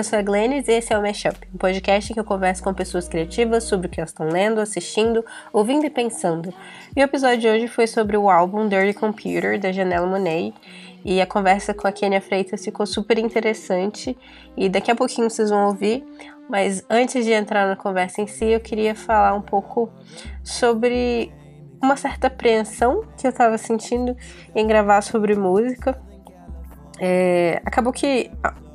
Eu sou a Glennis e esse é o Mashup, um podcast que eu converso com pessoas criativas sobre o que elas estão lendo, assistindo, ouvindo e pensando. E o episódio de hoje foi sobre o álbum Dirty Computer, da Janelle Monáe, e a conversa com a Kenia Freitas ficou super interessante e daqui a pouquinho vocês vão ouvir. Mas antes de entrar na conversa em si, eu queria falar um pouco sobre uma certa apreensão que eu estava sentindo em gravar sobre música. É, acabou que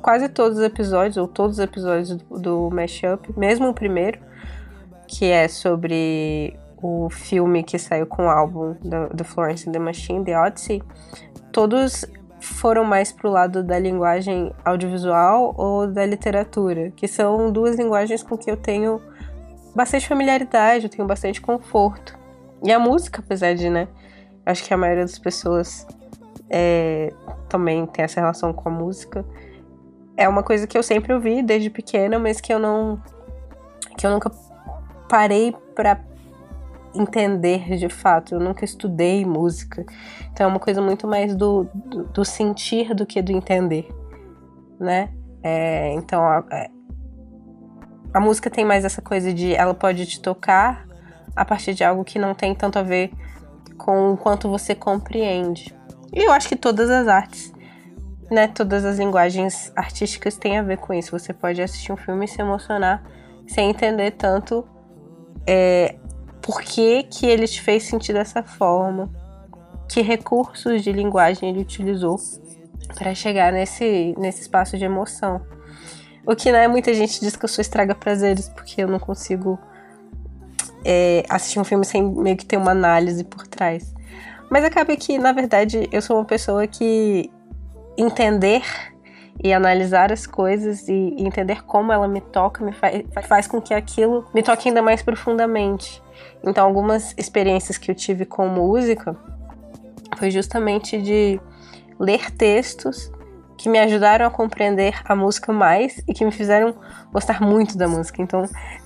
quase todos os episódios, ou todos os episódios do, do Mashup, mesmo o primeiro, que é sobre o filme que saiu com o álbum do, do Florence and the Machine, The Odyssey, todos foram mais pro lado da linguagem audiovisual ou da literatura, que são duas linguagens com que eu tenho bastante familiaridade, eu tenho bastante conforto. E a música, apesar de, né? Acho que a maioria das pessoas é, também tem essa relação com a música. É uma coisa que eu sempre ouvi desde pequena, mas que eu não. que eu nunca parei para entender de fato. Eu nunca estudei música. Então é uma coisa muito mais do, do, do sentir do que do entender, né? É, então a, é, a música tem mais essa coisa de ela pode te tocar a partir de algo que não tem tanto a ver com o quanto você compreende. E eu acho que todas as artes, né, todas as linguagens artísticas têm a ver com isso. Você pode assistir um filme e se emocionar sem entender tanto é, por que, que ele te fez sentir dessa forma, que recursos de linguagem ele utilizou para chegar nesse, nesse espaço de emoção. O que né, muita gente diz que eu sou estraga prazeres, porque eu não consigo é, assistir um filme sem meio que ter uma análise por trás. Mas acaba que, na verdade, eu sou uma pessoa que entender e analisar as coisas e entender como ela me toca me faz, faz com que aquilo me toque ainda mais profundamente. Então, algumas experiências que eu tive com música foi justamente de ler textos que me ajudaram a compreender a música mais e que me fizeram gostar muito da música. Então,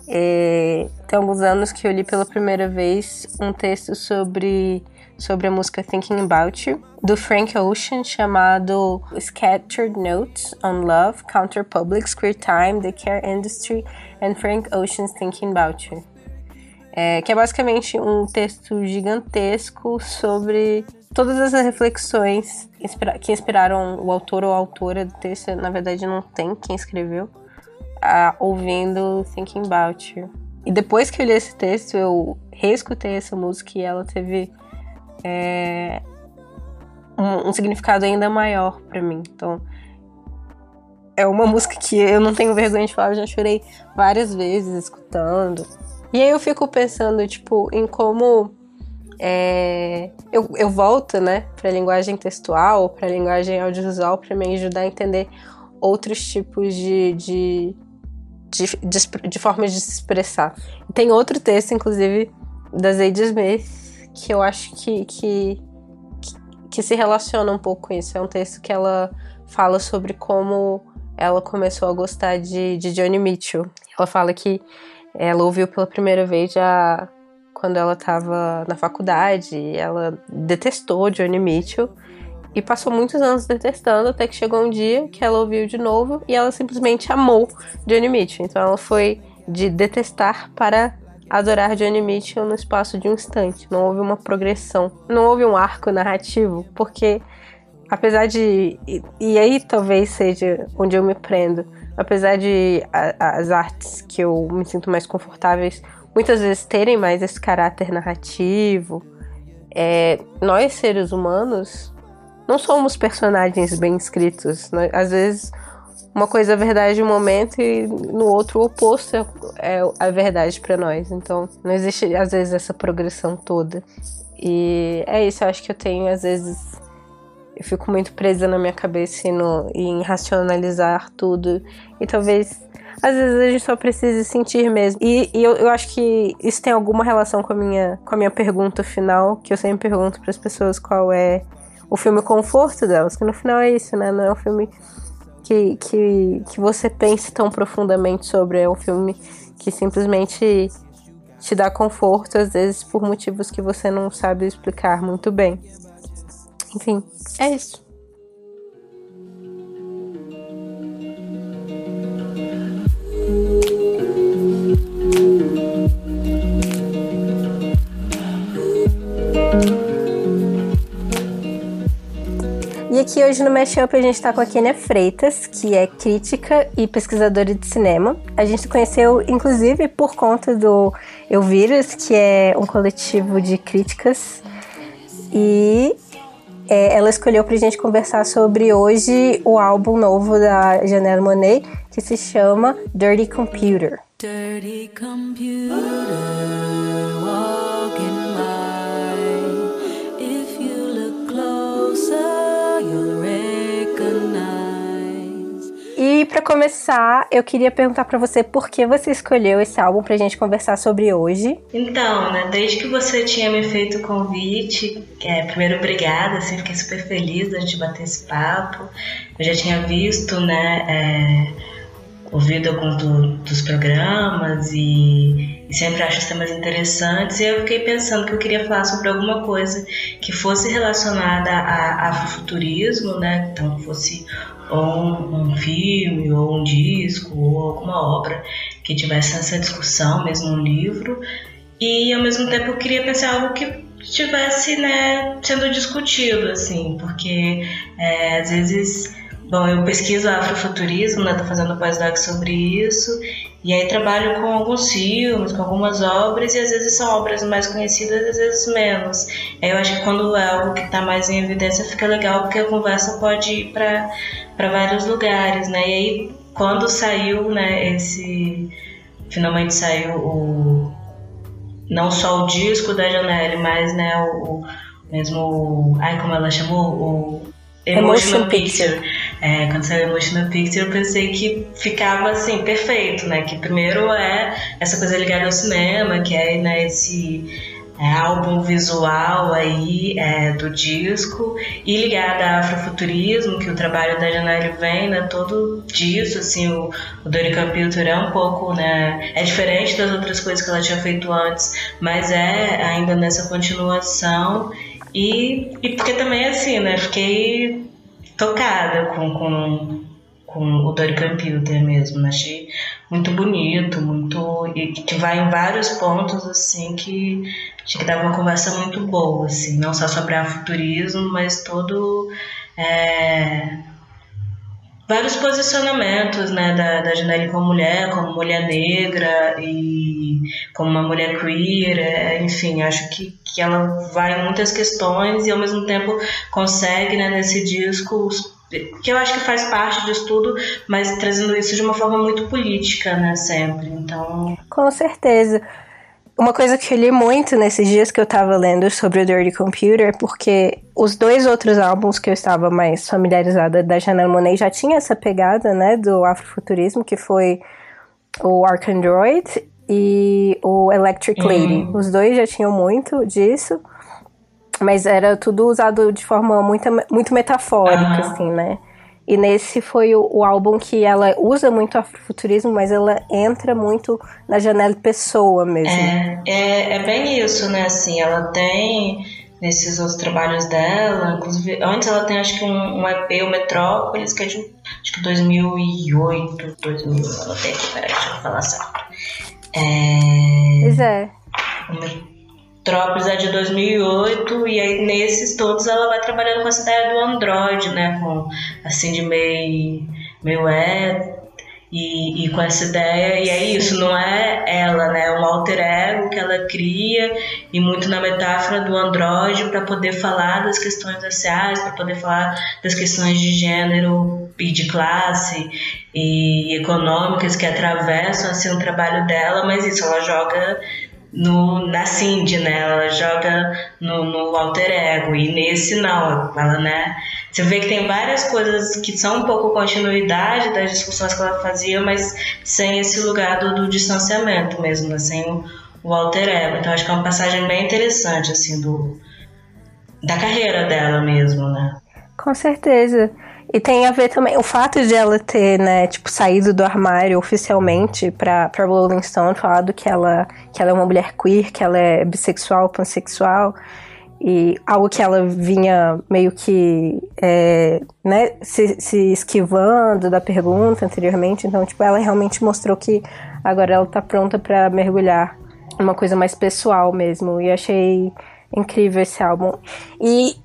é, tem alguns anos que eu li pela primeira vez um texto sobre, sobre a música Thinking About You, do Frank Ocean, chamado Scattered Notes on Love, Counter Public, Queer Time, The Care Industry and Frank Ocean's Thinking About You é, que é basicamente um texto gigantesco sobre todas as reflexões que inspiraram o autor ou a autora do texto. Na verdade, não tem quem escreveu, a, ouvindo Thinking About You. E depois que eu li esse texto, eu reescutei essa música e ela teve é, um, um significado ainda maior para mim. Então, é uma música que eu não tenho vergonha de falar, eu já chorei várias vezes escutando. E aí eu fico pensando, tipo, em como é, eu, eu volto, né, pra linguagem textual, pra linguagem audiovisual, para me ajudar a entender outros tipos de, de, de, de, de formas de se expressar. Tem outro texto, inclusive, da Zadie Smith, que eu acho que, que, que, se relaciona um pouco com isso. É um texto que ela fala sobre como ela começou a gostar de, de Johnny Mitchell. Ela fala que ela ouviu pela primeira vez já quando ela estava na faculdade. Ela detestou Johnny Mitchell e passou muitos anos detestando até que chegou um dia que ela ouviu de novo e ela simplesmente amou Johnny Mitchell. Então ela foi de detestar para adorar Johnny Mitchell no espaço de um instante. Não houve uma progressão, não houve um arco narrativo, porque apesar de e, e aí talvez seja onde eu me prendo apesar de a, as artes que eu me sinto mais confortáveis muitas vezes terem mais esse caráter narrativo, é, nós seres humanos não somos personagens bem escritos. Né? Às vezes uma coisa é verdade em um momento e no outro o oposto é, é a verdade para nós. Então não existe às vezes essa progressão toda. E é isso, eu acho que eu tenho às vezes eu fico muito presa na minha cabeça e, no, em racionalizar tudo. E talvez, às vezes, a gente só precise sentir mesmo. E, e eu, eu, acho que isso tem alguma relação com a, minha, com a minha pergunta final, que eu sempre pergunto para as pessoas qual é o filme conforto delas, que no final é isso, né? Não é um filme que, que, que você pense tão profundamente sobre, é um filme que simplesmente te dá conforto, às vezes por motivos que você não sabe explicar muito bem. Enfim, é isso. Aqui hoje no Mashup a gente está com a Kenia Freitas, que é crítica e pesquisadora de cinema. A gente conheceu, inclusive, por conta do Elvírus, que é um coletivo de críticas. E é, ela escolheu para a gente conversar sobre hoje o álbum novo da Janelle Monet, que se chama Dirty Computer. Dirty Computer. E para começar, eu queria perguntar para você por que você escolheu esse álbum pra gente conversar sobre hoje. Então, né, desde que você tinha me feito o convite, é, primeiro obrigada, assim, fiquei super feliz da gente bater esse papo. Eu já tinha visto, né, é, ouvido alguns do, dos programas e, e, sempre acho os temas interessantes. E eu fiquei pensando que eu queria falar sobre alguma coisa que fosse relacionada a afrofuturismo, né? Então, fosse ou um, filme, ou um disco, ou alguma obra que tivesse essa discussão, mesmo um livro. E ao mesmo tempo eu queria pensar algo que estivesse né, sendo discutido, assim, porque é, às vezes Bom, eu pesquiso afrofuturismo, né? Tô fazendo pós-doc sobre isso. E aí trabalho com alguns filmes, com algumas obras, e às vezes são obras mais conhecidas, às vezes menos. Eu acho que quando é algo que está mais em evidência fica legal, porque a conversa pode ir para vários lugares, né? E aí, quando saiu, né, esse... Finalmente saiu o... Não só o disco da Janelle, mas, né, o, o mesmo... Ai, como ela chamou? O Emotional, Emotional Picture. Picture. É, quando saiu Emotional Picture, eu pensei que ficava assim, perfeito, né? Que primeiro é essa coisa ligada ao cinema, que é né, esse é, álbum visual aí é, do disco, e ligada a afrofuturismo, que o trabalho da Janelle vem, né? Todo disso, assim, o, o Computer é um pouco, né? É diferente das outras coisas que ela tinha feito antes, mas é ainda nessa continuação. E, e porque também, assim, né? Fiquei tocada com, com, com o Dory Computer mesmo. Achei muito bonito, muito. e que vai em vários pontos, assim, que acho que dava uma conversa muito boa, assim, não só sobre afuturismo, mas todo. É, vários posicionamentos né, da, da Janelle como mulher, como mulher negra e como uma mulher queer, é, enfim, acho que, que ela vai em muitas questões e ao mesmo tempo consegue né, nesse disco que eu acho que faz parte disso tudo, mas trazendo isso de uma forma muito política, né, sempre. Então, com certeza. Uma coisa que eu li muito nesses dias que eu tava lendo sobre o Dirty Computer, porque os dois outros álbuns que eu estava mais familiarizada da Janelle Monáe já tinha essa pegada, né, do afrofuturismo, que foi o Arcandroid e o Electric Lady. Uhum. Os dois já tinham muito disso, mas era tudo usado de forma muito, muito metafórica, uhum. assim, né? E nesse foi o, o, álbum que ela usa muito afrofuturismo, mas ela entra muito na janela pessoa mesmo. É, é, é bem isso, né? Assim, ela tem nesses outros trabalhos dela, inclusive antes ela tem acho que um, um EP, o Metrópolis, que é de acho que 2008, 2000, ela tem aqui, peraí, deixa eu falar certo. É... Pois é. Metrópolis é de 2008 e aí nesses todos ela vai trabalhando com essa ideia do Android, né, com assim de meio meio é e, e, com essa ideia, e é isso, não é ela, né? É um alter ego que ela cria, e muito na metáfora do androide para poder falar das questões raciais, para poder falar das questões de gênero e de classe e econômicas que atravessam assim, o trabalho dela, mas isso, ela joga no, na Cindy, né? Ela joga no, no alter ego. E nesse não, ela, né? Você vê que tem várias coisas que são um pouco continuidade das discussões que ela fazia, mas sem esse lugar do, do distanciamento mesmo, né? sem o, o alter ego. Então acho que é uma passagem bem interessante, assim, do, da carreira dela mesmo, né? Com certeza. E tem a ver também o fato de ela ter, né, tipo, saído do armário oficialmente pra, pra Rolling Stone, falado que ela, que ela é uma mulher queer, que ela é bissexual, pansexual, e algo que ela vinha meio que, é, né, se, se esquivando da pergunta anteriormente. Então, tipo, ela realmente mostrou que agora ela tá pronta para mergulhar uma coisa mais pessoal mesmo. E achei incrível esse álbum. E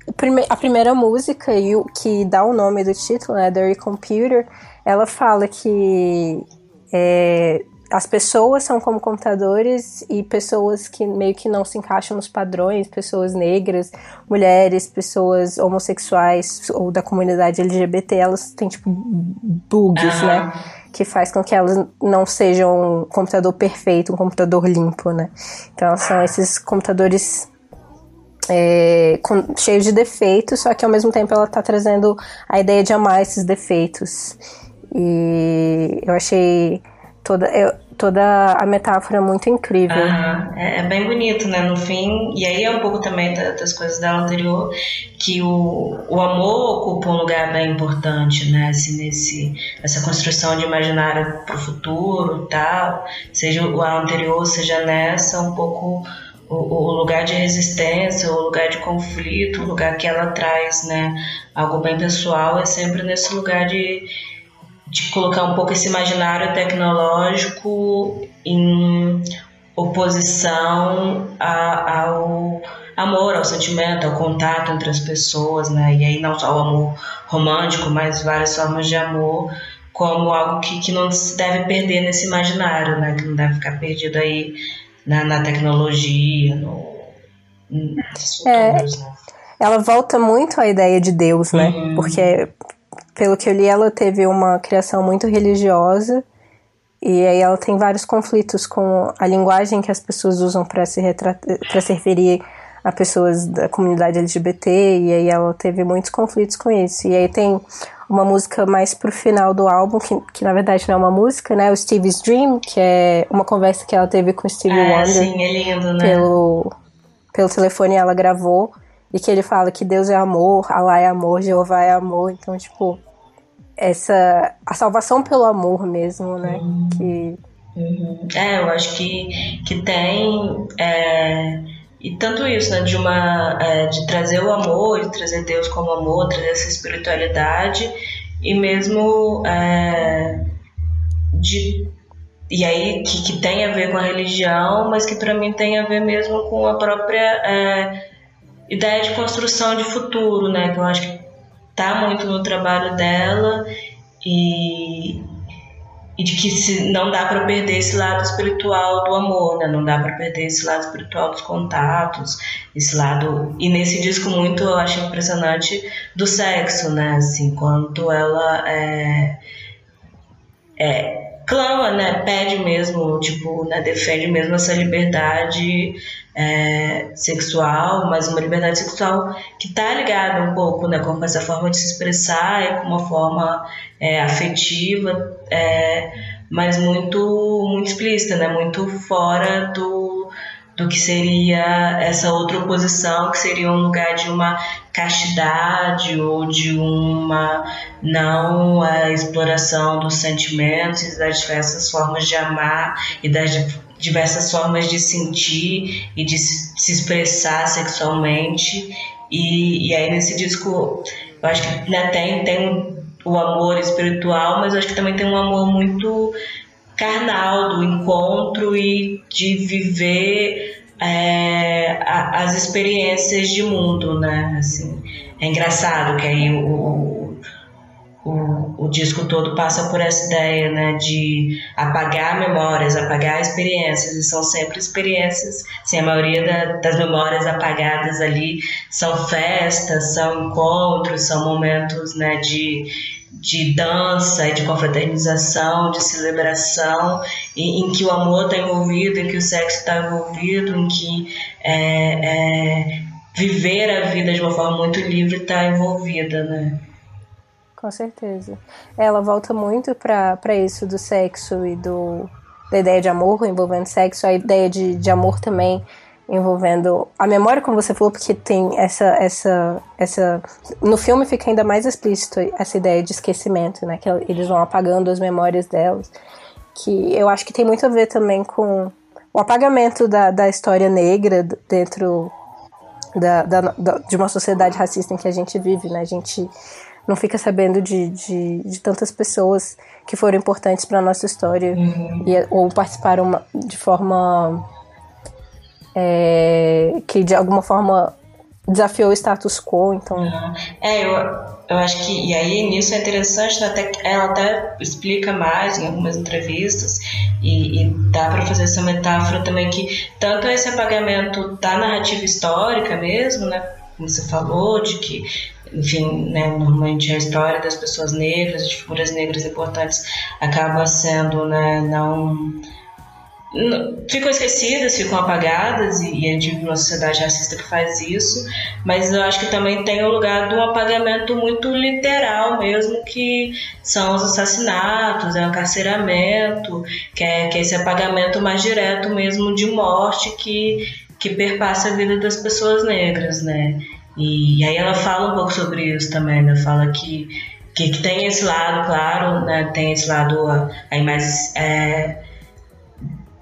a primeira música, que dá o nome do título, né, The Computer, ela fala que é, as pessoas são como computadores e pessoas que meio que não se encaixam nos padrões, pessoas negras, mulheres, pessoas homossexuais ou da comunidade LGBT, elas têm tipo bugs, né? Que faz com que elas não sejam um computador perfeito, um computador limpo, né? Então elas são esses computadores é, com, cheios de defeitos, só que ao mesmo tempo ela está trazendo a ideia de amar esses defeitos. E eu achei toda, eu, toda a metáfora muito incrível. É, é, bem bonito, né? No fim, e aí é um pouco também das coisas dela anterior, que o, o amor ocupa um lugar bem importante, né? Assim, nesse, essa construção de imaginário para o futuro tal, seja o anterior, seja nessa, um pouco o, o, lugar de resistência, o lugar de conflito, o lugar que ela traz, né? Algo bem pessoal é sempre nesse lugar de de colocar um pouco esse imaginário tecnológico em oposição a, ao amor, ao sentimento, ao contato entre as pessoas, né? E aí não só o amor romântico, mas várias formas de amor como algo que, que não se deve perder nesse imaginário, né? Que não deve ficar perdido aí na, na tecnologia, no, é, né? Ela volta muito à ideia de Deus, né? Uhum. Porque pelo que eu li, ela teve uma criação muito religiosa e aí ela tem vários conflitos com a linguagem que as pessoas usam para se para se referir a pessoas da comunidade LGBT e aí ela teve muitos conflitos com isso. E aí tem uma música mais pro final do álbum, que, que na verdade não é uma música, né? O Stevie's Dream, que é uma conversa que ela teve com o Stevie é, Wonder. Sim, é lindo, né? Pelo, pelo telefone ela gravou. E que ele fala que Deus é amor, Allah é amor, Jeová é amor. Então, tipo, essa a salvação pelo amor mesmo, né? Uhum. Que uhum. é, eu acho que que tem é, e tanto isso, né? De uma é, de trazer o amor, de trazer Deus como amor, trazer essa espiritualidade e mesmo é, de e aí que, que tem a ver com a religião, mas que para mim tem a ver mesmo com a própria é, ideia de construção de futuro, né? Que eu acho que tá muito no trabalho dela e, e de que se não dá para perder esse lado espiritual do amor, né? Não dá para perder esse lado espiritual dos contatos, esse lado e nesse disco muito eu acho impressionante do sexo, né? Assim, quanto ela é, é clama, né? Pede mesmo, tipo, né? Defende mesmo essa liberdade é, sexual, mas uma liberdade sexual que está ligada um pouco né, com essa forma de se expressar e com uma forma é, afetiva, é, mas muito, muito explícita, né, muito fora do, do que seria essa outra oposição, que seria um lugar de uma castidade ou de uma não a exploração dos sentimentos e das diversas formas de amar e das diversas formas de sentir e de se expressar sexualmente. E, e aí nesse disco eu acho que né, tem, tem o amor espiritual, mas acho que também tem um amor muito carnal do encontro e de viver é, a, as experiências de mundo, né? Assim, é engraçado que aí o, o, o disco todo passa por essa ideia né, de apagar memórias, apagar experiências, e são sempre experiências, assim, a maioria da, das memórias apagadas ali são festas, são encontros, são momentos né, de, de dança, de confraternização, de celebração, em, em que o amor está envolvido, em que o sexo está envolvido, em que é, é, viver a vida de uma forma muito livre está envolvida, né? com certeza. Ela volta muito para isso do sexo e do da ideia de amor envolvendo sexo, a ideia de, de amor também envolvendo a memória, como você falou, porque tem essa essa essa no filme fica ainda mais explícito essa ideia de esquecimento, né? Que eles vão apagando as memórias delas, que eu acho que tem muito a ver também com o apagamento da, da história negra dentro da, da, da, de uma sociedade racista em que a gente vive, né? A gente não fica sabendo de, de, de tantas pessoas que foram importantes para nossa história uhum. e, ou participaram de forma é, que de alguma forma desafiou o status quo, então... É, eu, eu acho que, e aí nisso é interessante, até, ela até explica mais em algumas entrevistas, e, e dá para fazer essa metáfora também que tanto esse apagamento da narrativa histórica mesmo, né, como você falou, de que enfim, né, normalmente a história das pessoas negras, de figuras negras importantes, acaba sendo né, não ficam esquecidas, ficam apagadas, e, a gente vive uma sociedade racista que faz isso, mas eu acho que também tem o lugar um apagamento muito literal mesmo, que são os assassinatos, é o encarceramento, que é, que é esse apagamento mais direto mesmo de morte que, que perpassa a vida das pessoas negras, né? E, e aí ela fala um pouco sobre isso também, né? Fala que, que, que tem esse lado, claro, né? Tem esse lado aí mais... É,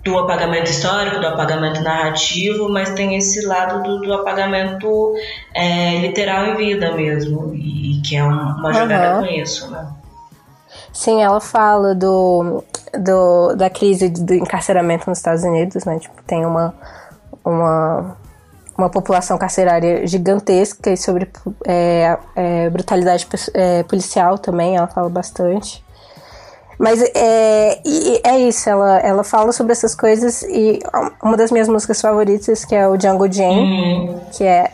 do apagamento histórico, do apagamento narrativo, mas tem esse lado do, do apagamento é, literal em vida mesmo, e, que é uma jogada uhum. com isso, né? Sim, ela fala do, do, da crise do encarceramento nos Estados Unidos, né? Tipo, tem uma, uma, uma população carcerária gigantesca e sobre é, é, brutalidade é, policial também, ela fala bastante. Mas é, é isso, ela, ela fala sobre essas coisas e uma das minhas músicas favoritas, que é o Django Jane, uhum. que é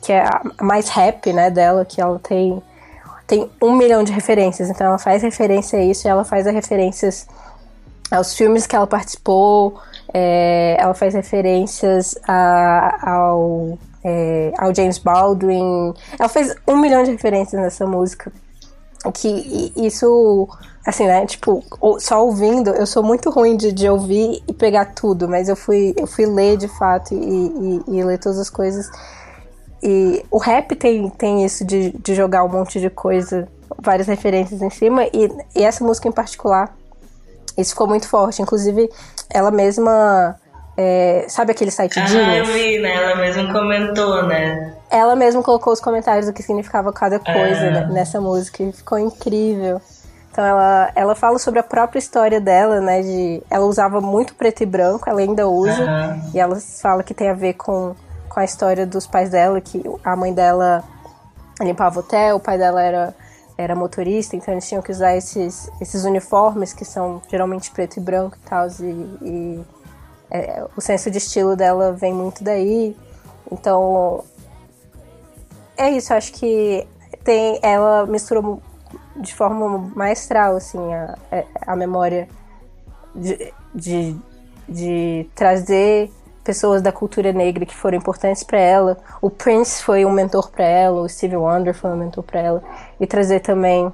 que é a mais rap, né, dela, que ela tem tem um milhão de referências, então ela faz referência a isso e ela faz as referências aos filmes que ela participou, é, ela faz referências a, ao, é, ao James Baldwin, ela fez um milhão de referências nessa música, que isso assim, né? Tipo, só ouvindo, eu sou muito ruim de, de ouvir e pegar tudo, mas eu fui, eu fui ler de fato e, e, e ler todas as coisas. E o rap tem, tem isso de, de jogar um monte de coisa, várias referências em cima, e, e essa música em particular, isso ficou muito forte. Inclusive, ela mesma. É, sabe aquele site Ah, eu vi, né? Ela mesma comentou, né? Ela mesma colocou os comentários do que significava cada coisa né, nessa música e ficou incrível. Então ela, ela fala sobre a própria história dela, né? De, ela usava muito preto e branco, ela ainda usa. Uhum. E ela fala que tem a ver com, com a história dos pais dela, que a mãe dela limpava hotel, o pai dela era, era motorista, então eles tinham que usar esses, esses uniformes que são geralmente preto e branco e tal. E, e é, o senso de estilo dela vem muito daí. Então é isso, acho que tem, ela misturou de forma maestral, assim, a, a memória de, de, de trazer pessoas da cultura negra que foram importantes para ela. O Prince foi um mentor para ela, o Stevie Wonder foi um mentor para ela. E trazer também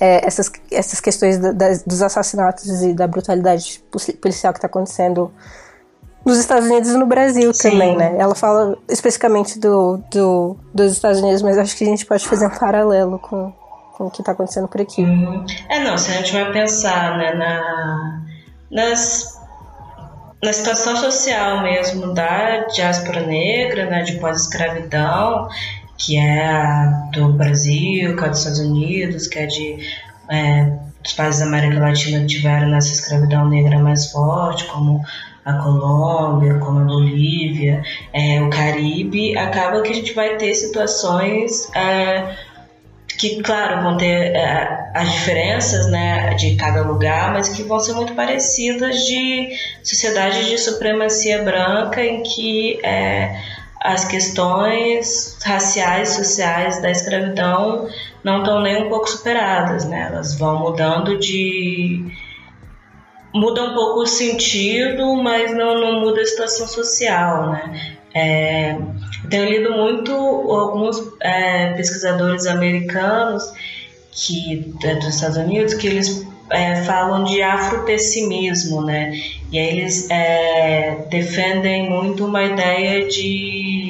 é, essas, essas questões da, da, dos assassinatos e da brutalidade policial que está acontecendo nos Estados Unidos e no Brasil Sim. também, né? Ela fala especificamente do, do, dos Estados Unidos, mas acho que a gente pode fazer um paralelo com, com o que está acontecendo por aqui. Uhum. É, não, se a gente vai pensar né, na, nas, na situação social mesmo da diáspora negra, né, de pós-escravidão, que é a do Brasil, que é dos Estados Unidos, que é de é, os países da América Latina que tiveram nessa escravidão negra mais forte, como a Colômbia, como a Bolívia, é, o Caribe, acaba que a gente vai ter situações é, que, claro, vão ter é, as diferenças né, de cada lugar, mas que vão ser muito parecidas de sociedade de supremacia branca, em que é, as questões raciais, sociais da escravidão não estão nem um pouco superadas, né? Elas vão mudando de muda um pouco o sentido, mas não, não muda a situação social, né? É, tenho lido muito alguns é, pesquisadores americanos que é, dos Estados Unidos que eles é, falam de afropessimismo, né? E aí eles é, defendem muito uma ideia de,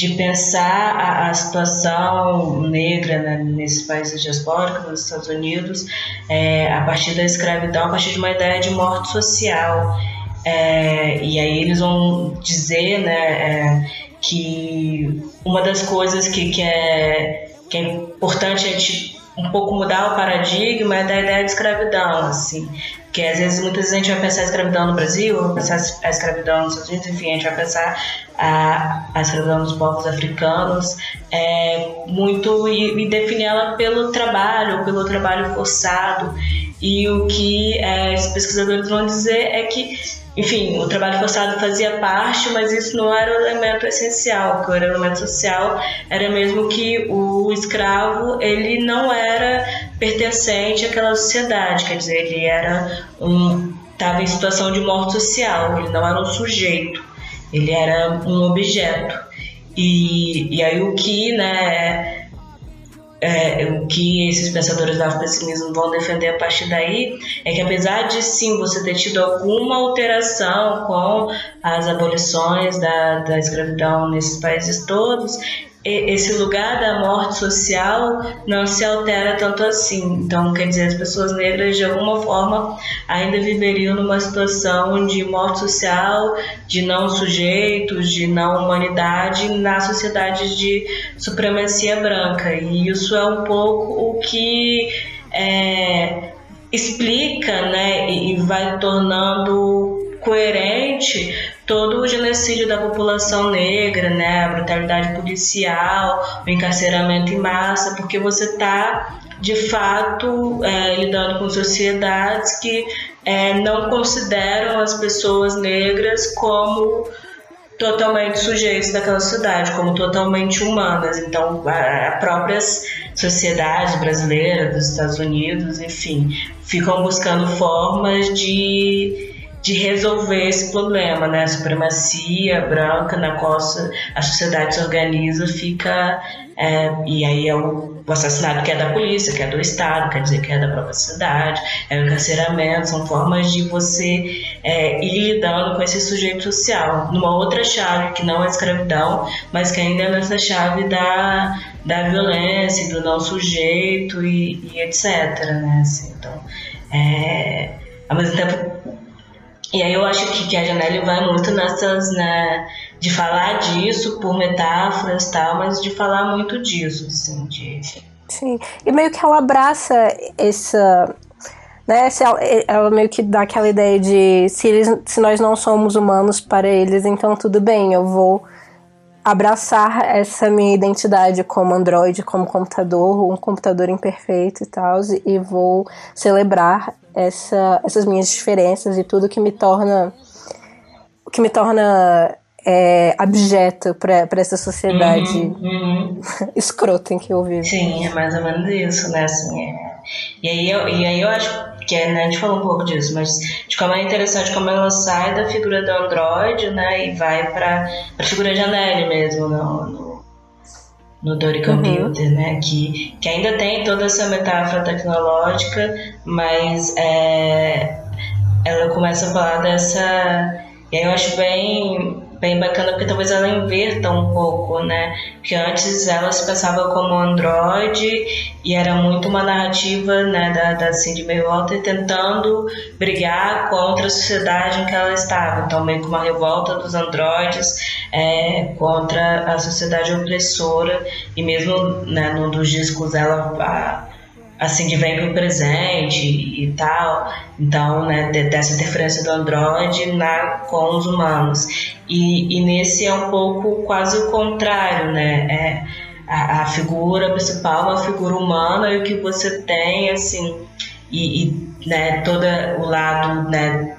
de pensar a, a situação negra né, nesses países diaspóricos, nos Estados Unidos, é, a partir da escravidão, a partir de uma ideia de morte social. É, e aí eles vão dizer, né, que uma das coisas que, que, é, que é importante a gente um pouco mudar o paradigma da ideia de escravidão, assim. Que às vezes, muitas vezes a gente vai pensar a escravidão no Brasil, vai pensar a escravidão nos Estados Unidos, enfim, a gente vai pensar a, a escravidão dos povos africanos, é, muito e, e definir ela pelo trabalho, pelo trabalho forçado. E o que é, os pesquisadores vão dizer é que enfim, o trabalho forçado fazia parte, mas isso não era o elemento essencial, porque o elemento social era mesmo que o escravo ele não era pertencente àquela sociedade, quer dizer, ele era um estava em situação de morte social, ele não era um sujeito, ele era um objeto. E, e aí o que, né, é, o que esses pensadores do afropessimismo vão defender a partir daí é que apesar de sim você ter tido alguma alteração com as abolições da, da escravidão nesses países todos, esse lugar da morte social não se altera tanto assim. Então, quer dizer, as pessoas negras de alguma forma ainda viveriam numa situação de morte social, de não sujeitos, de não humanidade na sociedade de supremacia branca. E isso é um pouco o que é, explica né, e vai tornando coerente todo o genocídio da população negra, né, a brutalidade policial, o encarceramento em massa, porque você está de fato é, lidando com sociedades que é, não consideram as pessoas negras como totalmente sujeitos daquela sociedade, como totalmente humanas. Então, as próprias sociedades brasileiras, dos Estados Unidos, enfim, ficam buscando formas de de resolver esse problema, né? A supremacia branca na qual a sociedade se organiza fica. É, e aí é o, o, assassinato que é da polícia, que é do Estado, quer dizer, que é da própria cidade, é o encarceramento, são formas de você é, ir lidando com esse sujeito social, numa outra chave que não é escravidão, mas que ainda é nessa chave da, da violência, do não sujeito e, e etc. Né? Assim, então, é, ao mesmo tempo e aí eu acho que, que a Janelle vai muito nessas, né, de falar disso por metáforas e tal, mas de falar muito disso, assim, de... Sim, e meio que ela abraça essa... Né, ela meio que dá aquela ideia de se, eles, se nós não somos humanos para eles, então tudo bem, eu vou abraçar essa minha identidade como Android, como computador, um computador imperfeito e tal, e vou celebrar essa, essas minhas diferenças e tudo que me torna que me torna é, abjeta para essa sociedade uhum, uhum. escrota em que eu vivo. Sim, é mais ou menos isso, né? Assim, é... e, aí eu, e aí eu acho que né, a gente falou um pouco disso, mas de como é interessante como ela sai da figura do Android, né, e vai para a figura de Anneli mesmo, no, no, no Dory Computer, uhum. né, que, que ainda tem toda essa metáfora tecnológica, mas é, ela começa a falar dessa. E aí eu acho bem bem bacana porque talvez ela inverta um pouco, né? Porque antes ela se pensava como Android e era muito uma narrativa né, da, da Cindy Maywater tentando brigar contra a sociedade em que ela estava. Então, meio que uma revolta dos androides é, contra a sociedade opressora e mesmo né, num dos discos ela... A, assim de vem para o presente e tal. Então, né, dessa interferência do Android na, com os humanos. E, e nesse é um pouco quase o contrário, né? É, a, a figura principal é uma figura humana e o que você tem, assim, e, e né, todo o lado né,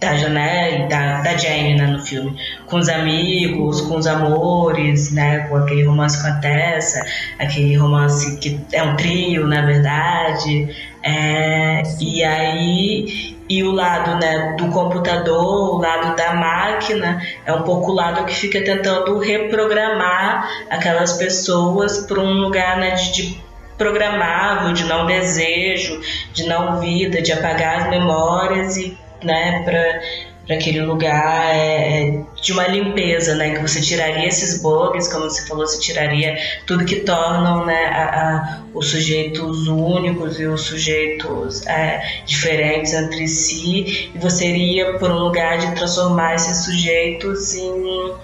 da Janelle da, da Jane né, no filme, com os amigos, com os amores, né, com aquele romance com a Tessa, aquele romance que é um trio, na verdade, é, e aí e o lado né, do computador, o lado da máquina, é um pouco o lado que fica tentando reprogramar aquelas pessoas para um lugar né, de, de programável, de não desejo, de não vida, de apagar as memórias e né, para aquele lugar é, de uma limpeza, né, que você tiraria esses bugs, como você falou, você tiraria tudo que tornam né, a, a, os sujeitos únicos e os sujeitos é, diferentes entre si, e você iria por um lugar de transformar esses sujeitos em,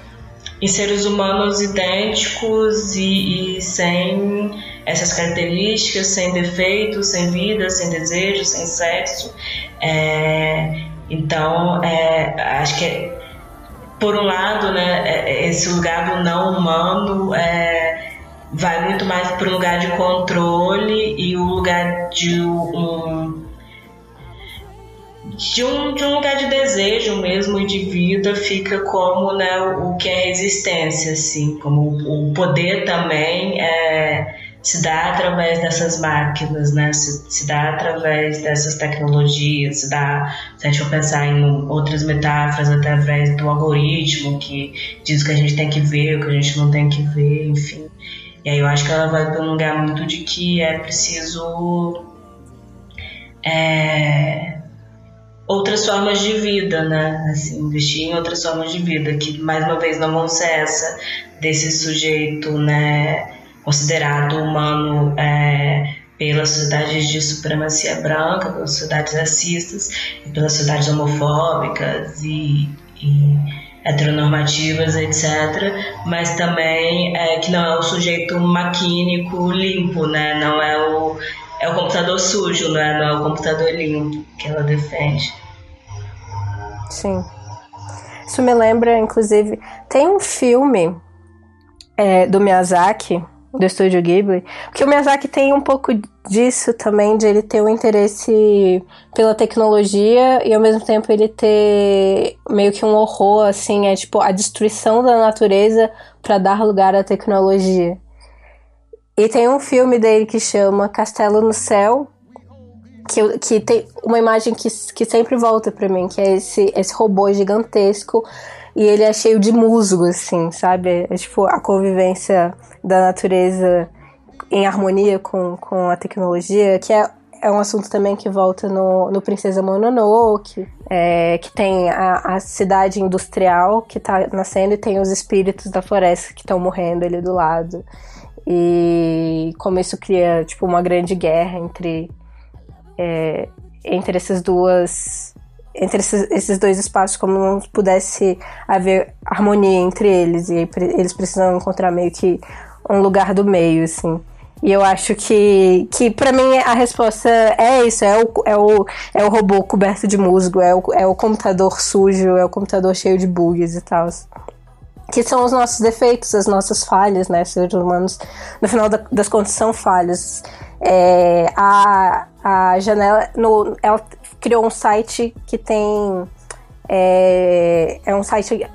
em seres humanos idênticos e, e sem essas características, sem defeitos, sem vida, sem desejo, sem sexo. É, então, é, acho que é, por um lado, né, é, esse lugar do não humano é, vai muito mais para o lugar de controle e o lugar de um, de um, de um lugar de desejo mesmo e de vida fica como né, o, que é resistência, assim, como o poder também é, se dá através dessas máquinas, né, se, se dá através dessas tecnologias, se dá, se a gente for pensar em outras metáforas, através do algoritmo que diz o que a gente tem que ver, o que a gente não tem que ver, enfim. E aí eu acho que ela vai para um lugar muito de que é preciso é, outras formas de vida, né? Assim, investir em outras formas de vida, que mais uma vez não vão ser essa desse sujeito, né? Considerado humano é, pelas sociedades de supremacia branca, pelas sociedades racistas e pelas sociedades homofóbicas e, e heteronormativas, etc. Mas também é, que não é o sujeito maquínico limpo, né? Não é o é o computador sujo, né? não é o computador limpo que ela defende. Sim. Isso me lembra, inclusive, tem um filme é, do Miyazaki, do estúdio Ghibli, porque o Miyazaki tem um pouco disso também, de ele ter um interesse pela tecnologia e ao mesmo tempo ele ter meio que um horror, assim, é tipo a destruição da natureza para dar lugar à tecnologia. E tem um filme dele que chama Castelo no Céu, que, que tem uma imagem que, que sempre volta para mim, que é esse, esse robô gigantesco e ele é cheio de musgo, assim, sabe? É tipo a convivência da natureza em harmonia com, com a tecnologia, que é, é um assunto também que volta no, no Princesa Mononoke, é, que tem a, a cidade industrial que tá nascendo e tem os espíritos da floresta que estão morrendo ali do lado. E como isso cria, tipo, uma grande guerra entre, é, entre essas duas entre esses, esses, dois espaços, como não pudesse haver harmonia entre eles, e eles precisam encontrar meio que um lugar do meio, assim. E eu acho que, que para mim a resposta é isso, é o, é, o, é o robô coberto de musgo, é o, é o computador sujo, é o computador cheio de bugs e tal que são os nossos defeitos, as nossas falhas, né? Seres humanos, no final das contas, são falhas. É, a, a janela, no, ela criou um site que tem. É, é um site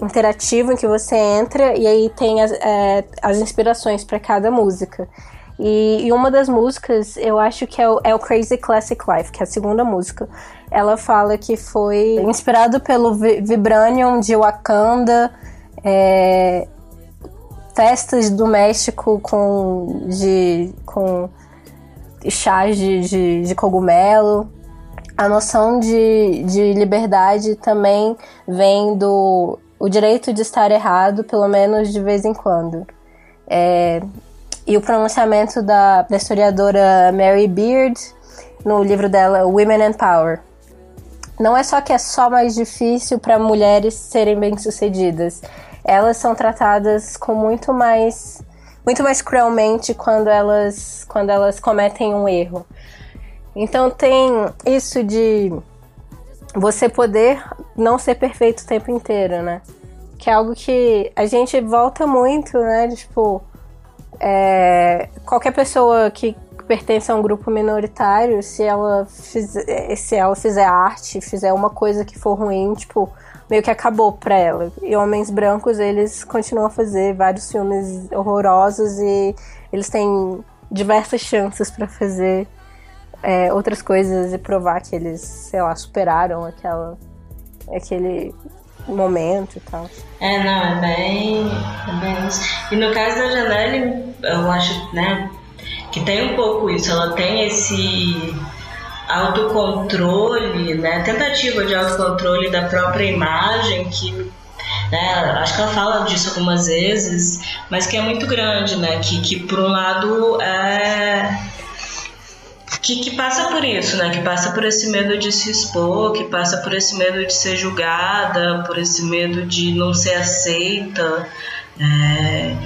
interativo em que você entra e aí tem as, é, as inspirações para cada música. E, e, uma das músicas, eu acho que é o, é o, Crazy Classic Life, que é a segunda música. Ela fala que foi inspirado pelo Vibranium de Wakanda, é, festas do México com, de, com chás de, de, de cogumelo. A noção de, de liberdade também vem do o direito de estar errado, pelo menos de vez em quando. É, e o pronunciamento da, da historiadora Mary Beard no livro dela Women and Power. Não é só que é só mais difícil para mulheres serem bem-sucedidas, elas são tratadas com muito mais muito mais cruelmente quando elas quando elas cometem um erro. Então tem isso de você poder não ser perfeito o tempo inteiro, né? Que é algo que a gente volta muito, né? Tipo, é, qualquer pessoa que pertence a um grupo minoritário, se ela fizer, se ela fizer arte, fizer uma coisa que for ruim, tipo, meio que acabou pra ela. E Homens Brancos, eles continuam a fazer vários filmes horrorosos e eles têm diversas chances para fazer é, outras coisas e provar que eles, sei lá, superaram aquela, aquele momento e tal. É, não, é bem, é bem isso. E no caso da Janelle, eu acho, né, que tem um pouco isso. Ela tem esse autocontrole, né, tentativa de autocontrole da própria imagem que né, acho que ela fala disso algumas vezes, mas que é muito grande, né, que, que por um lado é que, que passa por isso, né? Que passa por esse medo de se expor, que passa por esse medo de ser julgada, por esse medo de não ser aceita. É,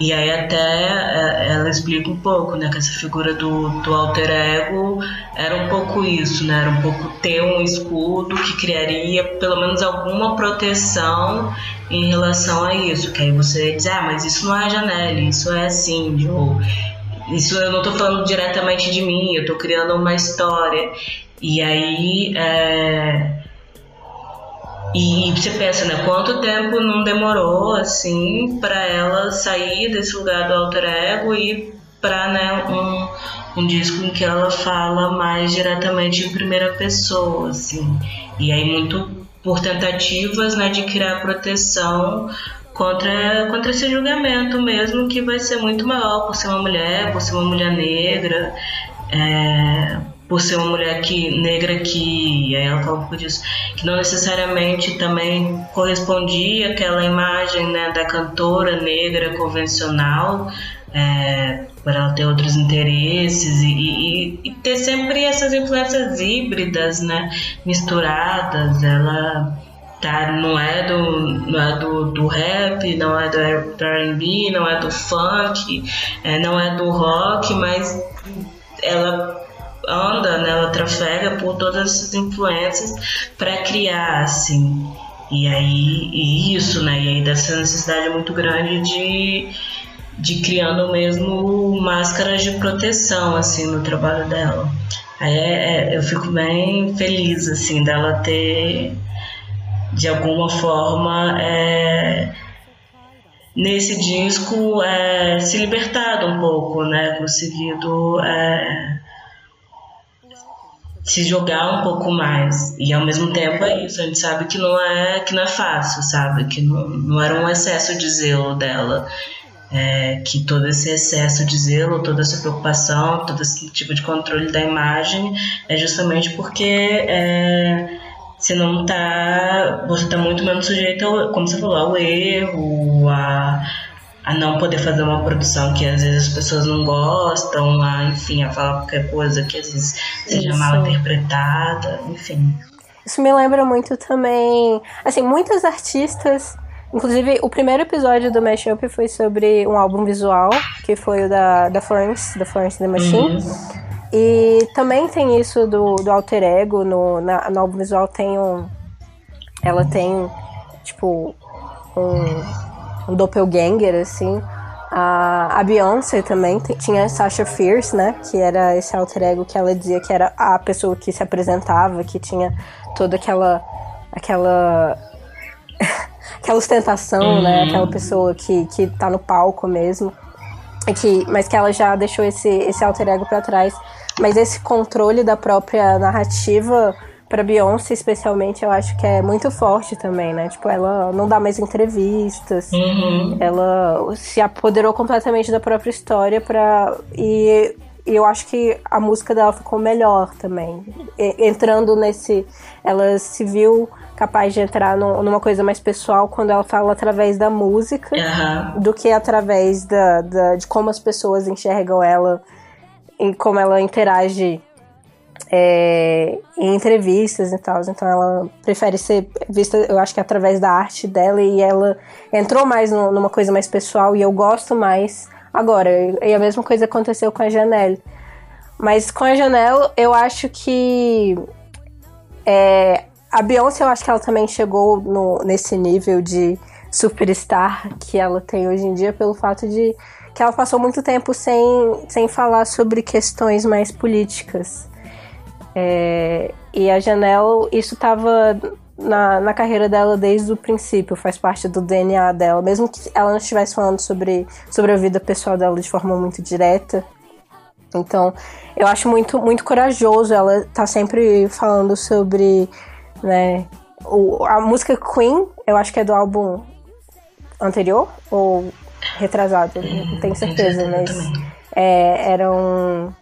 E aí até é, ela explica um pouco, né, que essa figura do, do alter ego era um pouco isso, né, era um pouco ter um escudo que criaria pelo menos alguma proteção em relação a isso, que aí você diz, ah, mas isso não é Janelle, isso é assim, ou isso eu não estou falando diretamente de mim, eu estou criando uma história. E aí é, e você pensa, né, quanto tempo não demorou, assim, para ela sair desse lugar do alter ego e para né, um, um disco em que ela fala mais diretamente em primeira pessoa, assim. E aí muito por tentativas, né, de criar proteção contra, contra esse julgamento mesmo, que vai ser muito maior por ser uma mulher, por ser uma mulher negra, é, por ser uma mulher que, negra que, aí ela fala um pouco disso, que não necessariamente também correspondia àquela imagem né, da cantora negra convencional, é, por ela ter outros interesses e, e, e, ter sempre essas influências híbridas, né, misturadas. Ela tá, não é do, não é do, do rap, não é do, do R&B, não é do funk, é, não é do rock, mas ela anda, né, ela trafega por todas essas influências para criar, assim. E aí, e isso, né, e aí dessa necessidade muito grande de, de criando mesmo máscaras de proteção, assim, no trabalho dela. Aí é, é, eu fico bem feliz, assim, dela ter, de alguma forma, é, nesse disco, é, se libertado um pouco, né, conseguido... É, se jogar um pouco mais. E ao mesmo tempo é isso, a gente sabe que não é, que não é fácil, sabe? Que não, não era um excesso de zelo dela. É, que todo esse excesso de zelo, toda essa preocupação, todo esse tipo de controle da imagem é justamente porque é, você não tá. Você tá muito menos sujeito, ao, como você falou, ao erro, a a não poder fazer uma produção que às vezes as pessoas não gostam, a, enfim, a falar qualquer coisa que às vezes seja Isso. mal interpretada, enfim. Isso me lembra muito também, assim, muitas artistas, inclusive o primeiro episódio do Mashup foi sobre um álbum visual, que foi o da, da Florence, da Florence The Machine. Uhum. E também tem isso do, do alter ego, no, na, no álbum visual tem um. Ela tem, tipo, um um doppelganger, assim. A, a Beyoncé também tinha Sasha Fierce, né? Que era esse alter ego que ela dizia que era a pessoa que se apresentava, que tinha toda aquela. aquela. aquela ostentação, uhum. né? Aquela pessoa que, que tá no palco mesmo. Que, mas que ela já deixou esse, esse alter ego pra trás. Mas esse controle da própria narrativa para Beyoncé, especialmente, eu acho que é muito forte também, né? Tipo, ela não dá mais entrevistas, uhum. ela se apoderou completamente da própria história para e, e eu acho que a música dela ficou melhor também. E, entrando nesse. Ela se viu capaz de entrar no, numa coisa mais pessoal quando ela fala através da música uhum. do que através da, da, de como as pessoas enxergam ela e como ela interage é, em entrevistas e tal. Então ela prefere ser vista, eu acho que através da arte dela e ela entrou mais no, numa coisa mais pessoal e eu gosto mais agora. E a mesma coisa aconteceu com a Janelle. Mas com a Janelle, eu acho que é, a Beyoncé, eu acho que ela também chegou no, nesse nível de superstar que ela tem hoje em dia pelo fato de que ela passou muito tempo sem, sem falar sobre questões mais políticas. É, e a Janelle, isso estava na, na carreira dela desde o princípio, faz parte do DNA dela. Mesmo que ela não estivesse falando sobre, sobre a vida pessoal dela de forma muito direta. Então, eu acho muito, muito corajoso ela tá sempre falando sobre, né, o, a música Queen, eu acho que é do álbum anterior ou retrasado, não tenho certeza, mas é, era um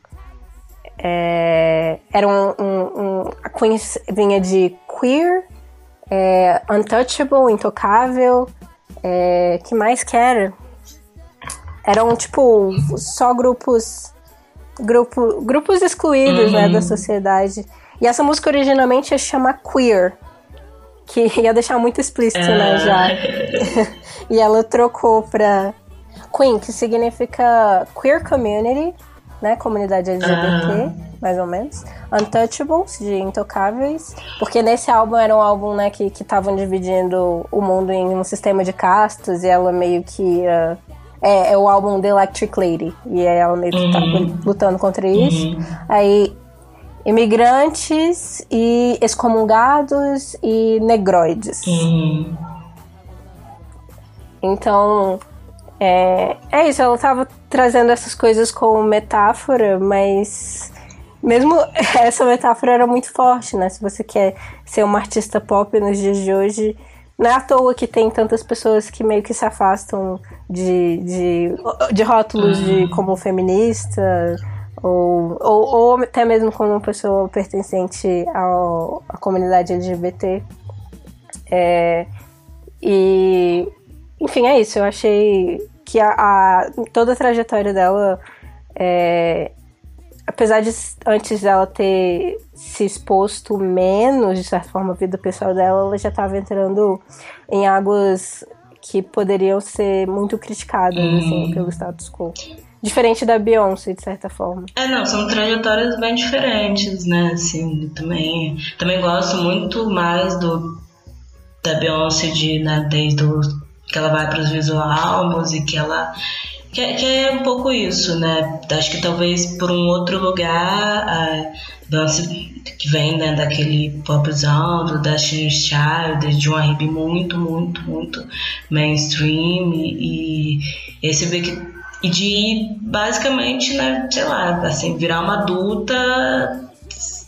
é, era um, um, um, A Queen vinha de queer, é, untouchable, intocável. É, que mais que era? Eram, tipo, só grupos. Grupo, grupos excluídos uhum. né, da uhum. sociedade. E essa música originalmente ia chamar Queer. Que ia deixar muito explícito, né, já. e ela trocou pra Queen, que significa Queer Community, né? Comunidade LGBT, mais ou menos. Untouchables, de Intocáveis. Porque nesse álbum era um álbum, né, que estavam dividindo o mundo em um sistema de castas e ela meio que. Uh, é, é, o álbum The Electric Lady. E ela meio que tá uhum. tá lutando contra isso. Uhum. Aí imigrantes e excomungados e negroides. Uhum. Então, é, é isso, ela estava trazendo essas coisas como metáfora, mas mesmo essa metáfora era muito forte, né? Se você quer ser uma artista pop nos dias de hoje, não é à toa que tem tantas pessoas que meio que se afastam de, de, de rótulos de como feminista ou, ou, ou, até mesmo como pessoa pertencente ao, à comunidade LGBT. É, e, enfim, é isso. Eu achei que a, a toda a trajetória dela, é, apesar de antes dela ter se exposto menos, de certa forma, à vida pessoal dela, ela já estava entrando em águas que poderiam ser muito criticadas hum. assim, pelo status quo. Diferente da Beyoncé, de certa forma. É, não, são trajetórias bem diferentes, né? Assim, também, também gosto muito mais do da Beyoncé de, né, desde o, que ela vai para os visual, música, ela que, é, que, é um pouco isso, né? Acho que talvez por um outro lugar a Beyoncé que vem né, daquele popzão do Destiny's Child, de um R&B muito, muito, muito mainstream e, e esse vê que e de basicamente, né, sei lá, assim, virar uma adulta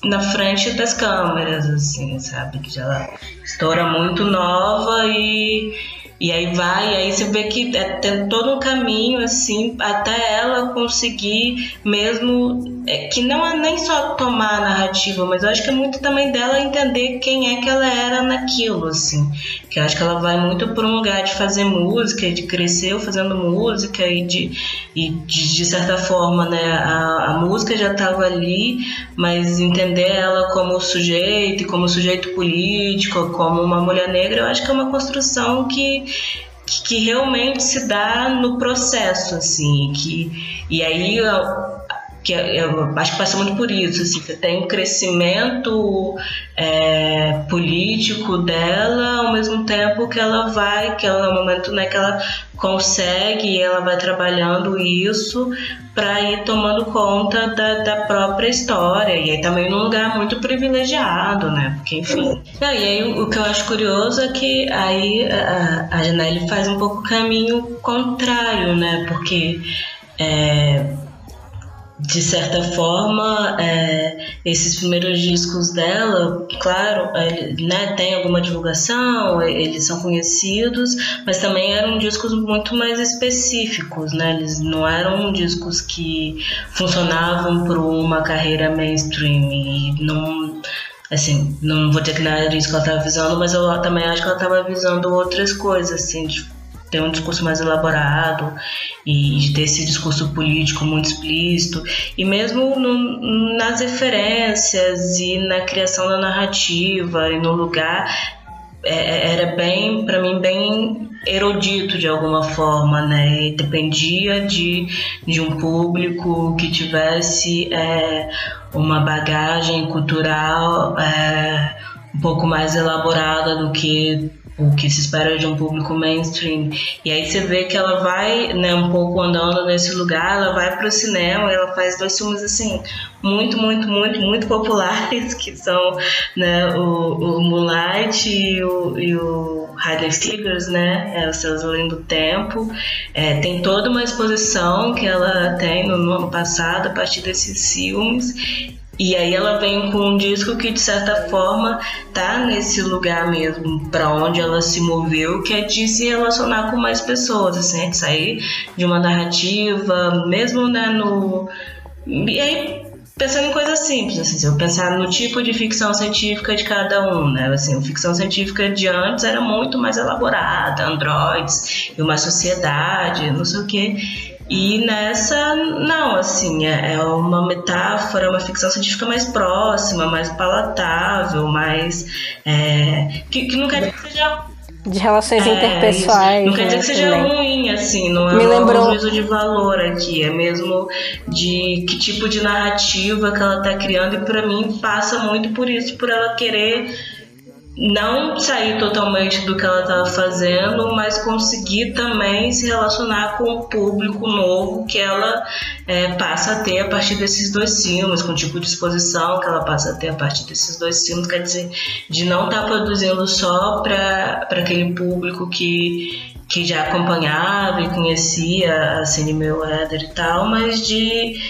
na frente das câmeras, assim, sabe? Que já estoura muito nova e e aí vai, e aí você vê que é, tem todo um caminho, assim, até ela conseguir mesmo. É, que não é nem só tomar a narrativa, mas eu acho que é muito também dela entender quem é que ela era naquilo, assim. Que eu acho que ela vai muito por um lugar de fazer música, de crescer fazendo música e de, e de, de certa forma, né, a, a música já estava ali, mas entender ela como sujeito, como sujeito político, como uma mulher negra, eu acho que é uma construção que que realmente se dá no processo, assim, que e aí que eu acho que passa muito por isso, assim, que tem um crescimento é, político dela, ao mesmo tempo que ela vai, que ela, no momento né, que ela consegue, ela vai trabalhando isso para ir tomando conta da, da, própria história, e aí também num lugar muito privilegiado, né, porque enfim. e aí o que eu acho curioso é que aí a, a Janelle faz um pouco o caminho contrário, né, porque... É, de certa forma, é, esses primeiros discos dela, claro, ele, né, tem alguma divulgação, eles são conhecidos, mas também eram discos muito mais específicos, né? Eles não eram discos que funcionavam para uma carreira mainstream e não assim, não vou dizer que não era isso que ela estava visando, mas eu também acho que ela estava visando outras coisas, assim, de ter um discurso mais elaborado e de ter esse discurso político muito explícito. E mesmo no, nas referências e na criação da narrativa e no lugar é, é era bem para mim bem erudito de alguma forma né? E dependia de, de um público que tivesse é, uma bagagem cultural é, um pouco mais elaborada do que o que se espera de um público mainstream. E aí você vê que ela vai, né, um pouco andando nesse lugar, ela vai para o cinema, ela faz dois filmes assim muito, muito, muito, muito populares, que são né, o, o Moonlight e o, e o Hidden Figures, né, é, Seus Além do Tempo. É, tem toda uma exposição que ela tem no, no ano passado a partir desses filmes e aí ela vem com um disco que de certa forma tá nesse lugar mesmo para onde ela se moveu, que é de se relacionar com mais pessoas, assim, de sair de uma narrativa, mesmo né, no e aí pensando em coisas simples, assim, se eu pensar no tipo de ficção científica de cada um, né? Assim, a ficção científica de antes era muito mais elaborada, androides e uma sociedade, não sei o quê. E nessa, não, assim, é, é uma metáfora, uma ficção científica mais próxima, mais palatável, mais. É, que, que não quer dizer que seja de relações é, interpessoais. Não quer dizer né, que seja também. ruim, assim, não é Me lembrou... um juízo de valor aqui, é mesmo de que tipo de narrativa que ela tá criando, e para mim passa muito por isso, por ela querer não sair totalmente do que ela estava fazendo, mas conseguir também se relacionar com o público novo que ela é, passa a ter a partir desses dois filmes, com o tipo de exposição que ela passa a ter a partir desses dois filmes, quer dizer, de não estar tá produzindo só para aquele público que que já acompanhava e conhecia a Cindy Mayweather e tal, mas de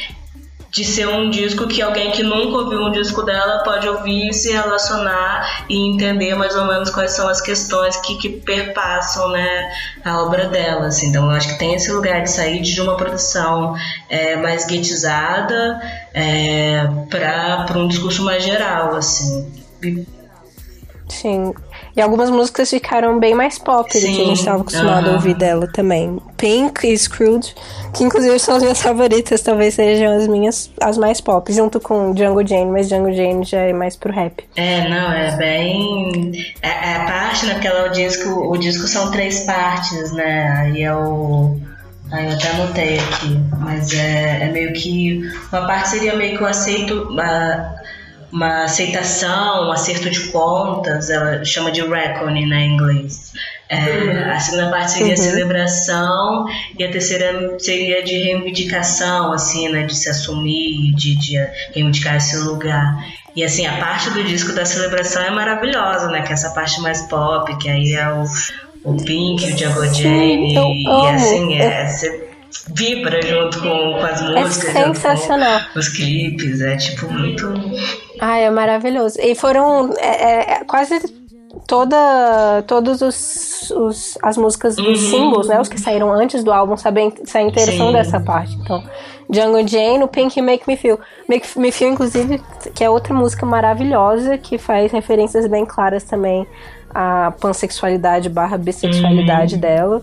de ser um disco que alguém que nunca ouviu um disco dela pode ouvir, se relacionar e entender mais ou menos quais são as questões que, que perpassam né, a obra dela. Assim. Então, eu acho que tem esse lugar de sair de uma produção é, mais guetizada é, para um discurso mais geral. Assim. Sim, e algumas músicas ficaram bem mais pop Sim. do que a gente estava acostumado uhum. a ouvir dela também. Pink e Scrooge, que inclusive são as minhas favoritas, talvez sejam as minhas as mais pop, junto com Django Jane, mas Django Jane já é mais pro rap. É, não, é bem. É, é a parte, né? Porque ela, o disco, o disco são três partes, né? Aí é o. Aí eu até anotei aqui, mas é, é meio que. Uma parte seria meio que eu aceito. Uh, uma aceitação, um acerto de contas, ela chama de reckoning né, em inglês. É, a segunda parte seria uhum. celebração e a terceira seria de reivindicação, assim, né, de se assumir, de, de reivindicar esse lugar. E assim, a parte do disco da celebração é maravilhosa, né? Que é essa parte mais pop, que aí é o, o Pink, o Django Jane, e, e assim, é, você vibra junto com, com as é músicas. É sensacional. os clipes, é tipo muito ah, é maravilhoso. E foram é, é, é quase toda todos os, os as músicas dos uhum. singles, né, os que saíram antes do álbum sabem saem interação dessa parte. Então, Django Jane, o Pink Make Me Feel. Make Me Feel inclusive, que é outra música maravilhosa que faz referências bem claras também à pansexualidade barra bissexualidade uhum. dela.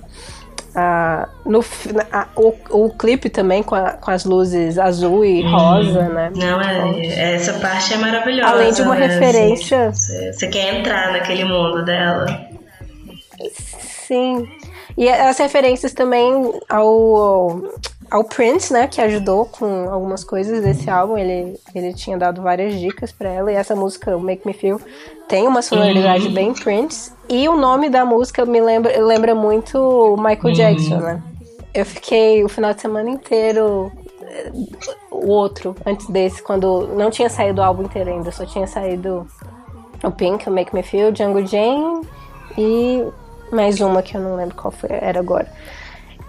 Ah, no, a, o, o clipe também com, a, com as luzes azul e hum. rosa, né? Não, é, essa parte é maravilhosa. Além de uma né? referência. Você, você quer entrar naquele mundo dela. Sim. E as referências também ao, ao Prince, né, que ajudou com algumas coisas desse álbum. Ele, ele tinha dado várias dicas para ela. E essa música, Make Me Feel, tem uma sonoridade uhum. bem Prince. E o nome da música me lembra, lembra muito Michael uhum. Jackson, né? Eu fiquei o final de semana inteiro eh, o outro, antes desse, quando não tinha saído o álbum inteiro ainda, só tinha saído o Pink, o Make Me Feel, Django Jane e mais uma que eu não lembro qual foi, era agora.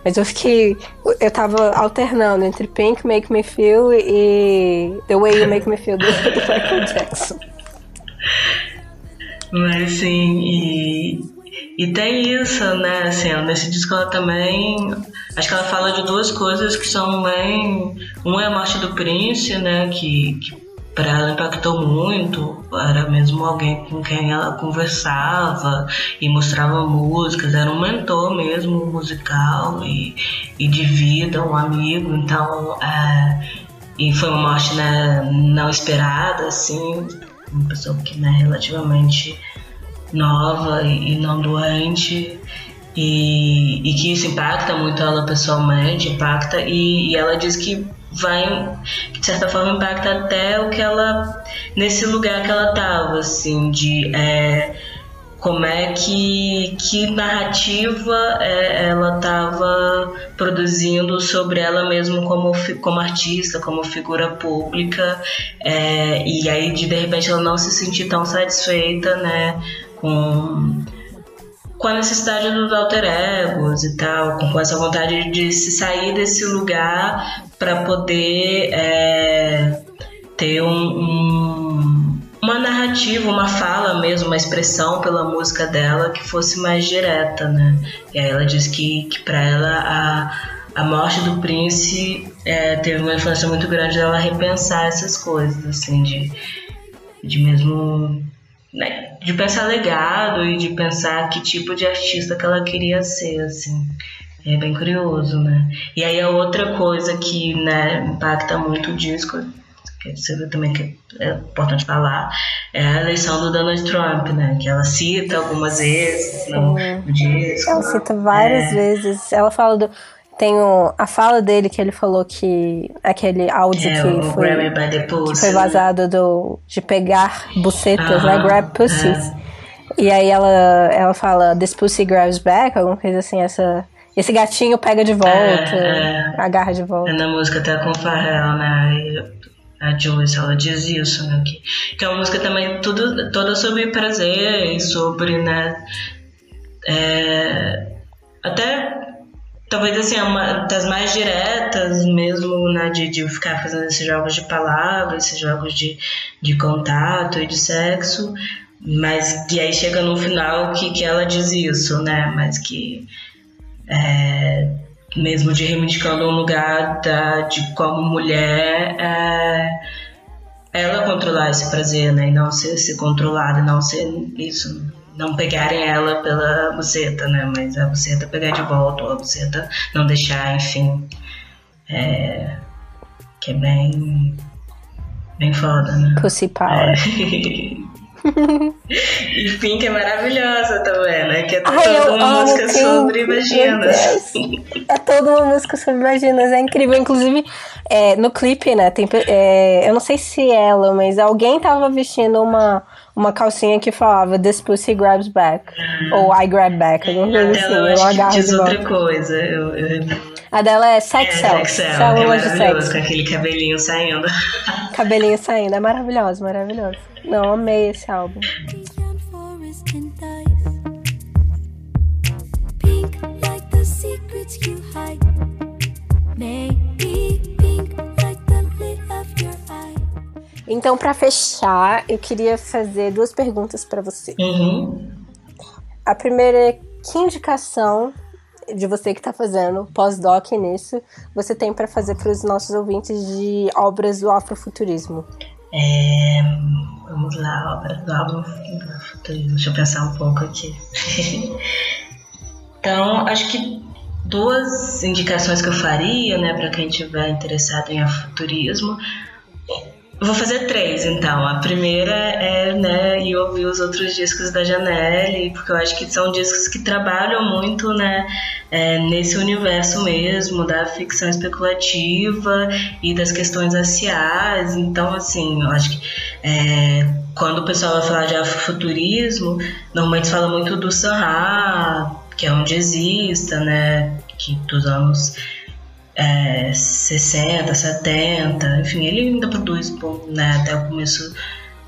Mas eu fiquei. Eu tava alternando entre Pink, Make Me Feel e The Way You Make Me Feel do, do Michael Jackson. Mas sim, e, e tem isso, né? Assim, nesse disco ela também. Acho que ela fala de duas coisas que são bem. Um é a morte do Prince, né? Que, que para ela impactou muito. Era mesmo alguém com quem ela conversava e mostrava músicas, era um mentor mesmo musical e, e de vida, um amigo. Então, é, e foi uma morte né, não esperada, assim, uma pessoa que é né, relativamente nova e, não doente. E, e, que isso impacta muito ela pessoalmente, impacta, e, e ela diz que vai, de certa forma, impacta até o que ela, nesse lugar que ela estava, assim, de é, como é que, que narrativa é, ela estava produzindo sobre ela mesma como, como artista, como figura pública, é, e aí de, de repente ela não se sentir tão satisfeita, né, com com a necessidade dos alter egos e tal, com essa vontade de se sair desse lugar para poder é, ter um, um, uma narrativa, uma fala mesmo, uma expressão pela música dela que fosse mais direta, né? E aí ela diz que, que para ela a, a morte do Prince é, teve uma influência muito grande dela repensar essas coisas, assim, de, de mesmo né, de pensar legado e de pensar que tipo de artista que ela queria ser, assim. É bem curioso, né? E aí a outra coisa que né, impacta muito o disco que você também que é importante falar, é a eleição do Donald Trump, né? Que ela cita algumas vezes no, no disco. Ela cita várias é. vezes. Ela fala do. Tem o, a fala dele que ele falou que aquele áudio é, que, foi, que foi vazado do, de pegar bucetas, -huh, né? Grab pussies. É. E aí ela, ela fala, this pussy grabs back, alguma coisa assim, essa esse gatinho pega de volta, é, é, agarra de volta. É na música até com o Pharrell, né? a Joyce, ela diz isso, né? Que, que é uma música também tudo, toda sobre prazer e sobre, né? É, até talvez assim, é uma das mais diretas mesmo, né? De, de ficar fazendo esses jogos de palavras, esses jogos de, de contato e de sexo. Mas que aí chega no final que, que ela diz isso, né? Mas que é, mesmo de reivindicando um lugar da, de como mulher é, ela controlar esse prazer, né? E não ser, ser controlada, não ser isso, não pegarem ela pela buceta, né? Mas a buceta pegar de volta, ou a buceta não deixar, enfim. É, que é bem. bem foda, né? Pussy power. É. e Pink é maravilhosa também, né? Que é toda Ai, uma música Pink. sobre vaginas. É toda uma música sobre vaginas, é incrível. Inclusive, é, no clipe, né? Tem, é, eu não sei se ela, mas alguém tava vestindo uma, uma calcinha que falava This pussy grabs back. Hum. Ou I grab back, alguma coisa assim. Eu acho que diz outra coisa. Eu, eu... A dela é Sex é, Sex Cell, que é maravilhoso, com aquele cabelinho saindo. Cabelinho saindo, é maravilhoso, maravilhoso. Não, amei esse álbum. Então, para fechar, eu queria fazer duas perguntas para você. Uhum. A primeira é que indicação de você que está fazendo pós-doc nisso você tem para fazer para os nossos ouvintes de obras do afrofuturismo? É, vamos lá, obra do álbum futurismo. Deixa eu pensar um pouco aqui. então, acho que duas indicações que eu faria, né, para quem tiver interessado em afuturismo. Vou fazer três, então. A primeira é, né, ir ouvir os outros discos da Janelle, porque eu acho que são discos que trabalham muito, né, é, nesse universo mesmo da ficção especulativa e das questões raciais. Então, assim, eu acho que é, quando o pessoal vai falar de afrofuturismo, normalmente fala muito do Sanha, que é um jazzista, né, que dos anos é, 60, 70, enfim, ele ainda produz né, até o começo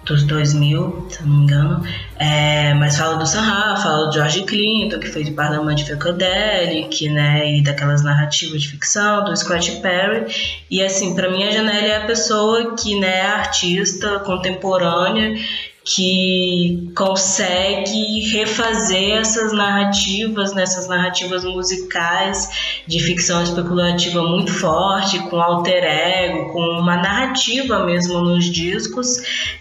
dos 2000, se não me engano, é, mas fala do Sanha, fala do George Clinton, que fez de Funkadelic, né, e daquelas narrativas de ficção, do Scott Perry, e assim, para mim a Janelle é a pessoa que, né, é artista contemporânea que consegue refazer essas narrativas, nessas né, narrativas musicais de ficção especulativa muito forte, com alter ego, com uma narrativa mesmo nos discos,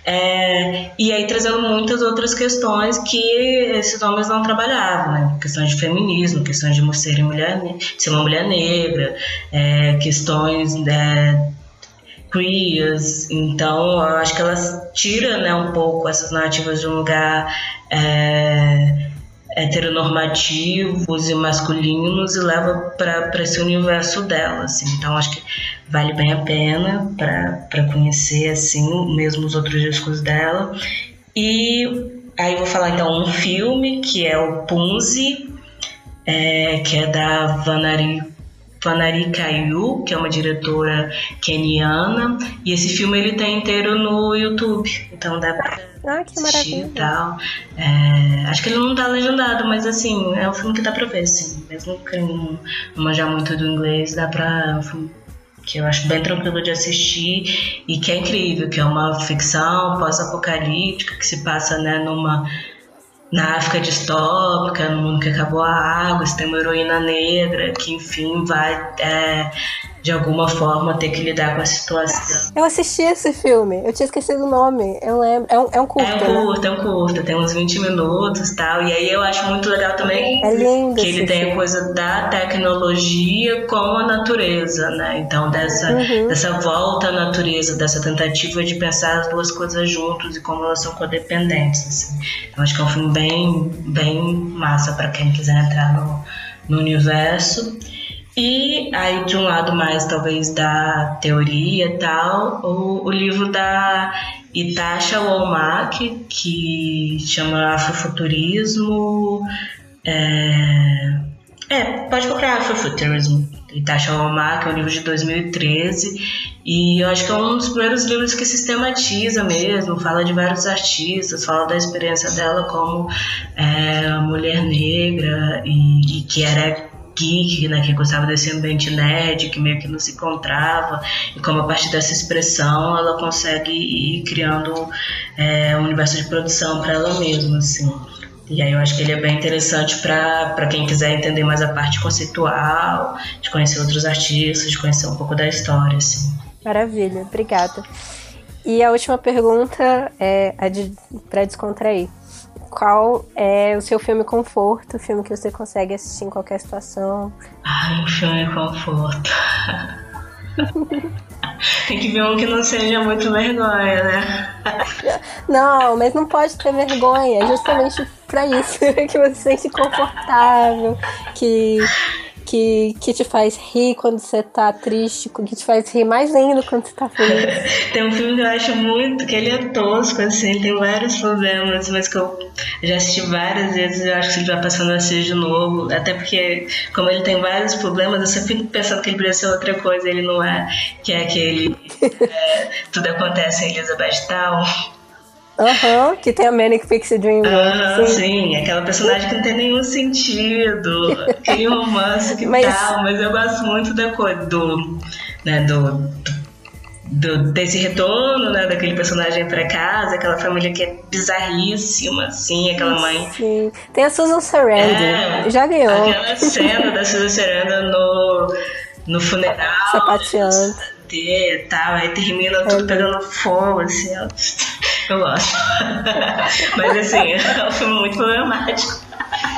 é, e aí trazendo muitas outras questões que esses homens não trabalhavam, né? questões de feminismo, questões de ser, mulher, ser uma mulher negra, é, questões né, queers, então eu acho que elas tira né, um pouco essas narrativas de um lugar é, heteronormativos e masculinos e leva para esse universo dela, assim. então acho que vale bem a pena para conhecer assim mesmo os outros discos dela e aí vou falar então um filme que é o Punzi é, que é da Vanari Fanari Kayu, que é uma diretora keniana, e esse filme ele tem inteiro no YouTube, então dá pra ah, que assistir e tal. É, acho que ele não tá legendado, mas assim, é um filme que dá pra ver, assim, mesmo que não, não manjar muito do inglês, dá pra... É um filme que eu acho bem tranquilo de assistir e que é incrível, que é uma ficção pós-apocalíptica que se passa né, numa na África distópica, no mundo que acabou a água, você tem uma heroína negra que, enfim, vai é, de alguma forma ter que lidar com a situação. Eu assisti esse filme, eu tinha esquecido o nome, eu lembro. É um, é um curto. É um curto, né? é um curto, tem uns 20 minutos e tal. E aí eu acho muito legal também é lindo que ele tem a coisa da tecnologia com a natureza, né? Então, dessa, uhum. dessa volta à natureza, dessa tentativa de pensar as duas coisas juntos e como elas são codependentes. Assim. Eu acho que é um filme bem, bem massa para quem quiser entrar no, no universo. E aí, de um lado mais talvez da teoria e tal, o, o livro da Itasha Womack, que chama Afrofuturismo. É, é pode procurar Afrofuturismo. Itasha Womack, é um livro de 2013. E eu acho que é um dos primeiros livros que sistematiza mesmo, fala de vários artistas, fala da experiência dela como é, mulher negra e, e que era geek, né, que gostava desse ambiente nerd, que meio que não se encontrava, e como a partir dessa expressão ela consegue ir criando é, um universo de produção para ela mesma, assim. E aí eu acho que ele é bem interessante para quem quiser entender mais a parte conceitual, de conhecer outros artistas, de conhecer um pouco da história, assim. Maravilha, obrigada. E a última pergunta é a de, para descontrair qual é o seu filme conforto, o filme que você consegue assistir em qualquer situação? Ai, um filme conforto. Tem que ver um que não seja muito vergonha, né? Não, mas não pode ter vergonha, é justamente para isso que você se sente confortável, que que, que te faz rir quando você tá triste, que te faz rir mais ainda quando você tá feliz. tem um filme que eu acho muito, que ele é tosco, assim, tem vários problemas, mas que eu já assisti várias vezes eu acho que ele vai passando a assistir de novo, até porque como ele tem vários problemas, eu sempre fico pensando que ele poderia ser outra coisa, ele não é, que é aquele é, Tudo Acontece em Elizabeth Town. Aham, uhum, que tem a Manic Pixie Dream. Aham, sim. sim. aquela personagem que não tem nenhum sentido, aquele romance que mas... tal, mas eu gosto muito da coisa do, né, do, do, desse retorno, né, daquele personagem para casa, aquela família que é bizarríssima, assim, aquela mãe. Sim, tem a Susan Sarandon, é, já ganhou. Aquela cena da Susan Sarandon no, no funeral. Sapateando. E tal, aí termina tudo é. pegando fogo, assim, ó. Eu gosto. Mas assim, é um filme muito problemático.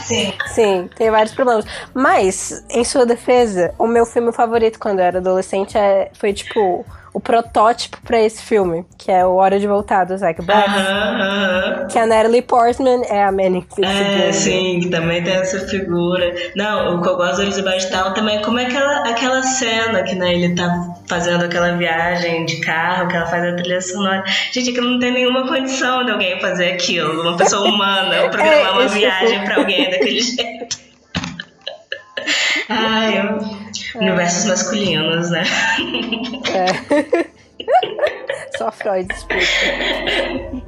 Sim. Sim, tem vários problemas. Mas, em sua defesa, o meu filme favorito quando eu era adolescente é, foi tipo o protótipo para esse filme, que é o Hora de Voltar do Zack Braff. Uh -huh, Que a Natalie Portman é a Manning É, sim, que também tem essa figura. Não, o que eu gosto do Elizabeth Town também, como é aquela, aquela cena que né, ele tá fazendo aquela viagem de carro, que ela faz a trilha sonora. Gente, que não tem nenhuma condição de alguém fazer aquilo, uma pessoa humana, programar é, uma viagem para alguém daquele jeito. Ai, eu... Universos masculinos, né? É. Só Freud explica.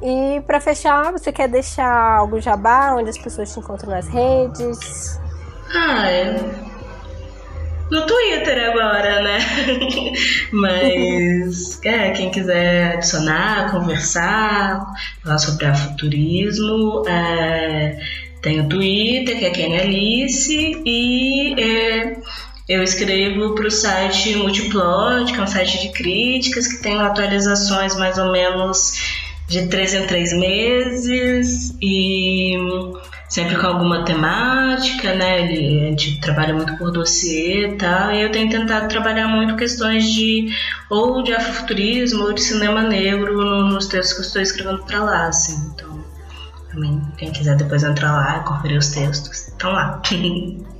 E para fechar, você quer deixar algo jabá onde as pessoas te encontram nas redes? Ah, no Twitter agora, né? Mas é, quem quiser adicionar, conversar, falar sobre afuturismo, é, tem o Twitter, que é Kenny Alice, e é, eu escrevo para o site Multiplot, que é um site de críticas que tem atualizações mais ou menos de três em três meses e sempre com alguma temática, né? Ele, a gente trabalha muito por dossiê e tal, e eu tenho tentado trabalhar muito questões de ou de afrofuturismo ou de cinema negro nos textos que eu estou escrevendo para lá, assim. Então, também, quem quiser depois entrar lá e conferir os textos, estão lá.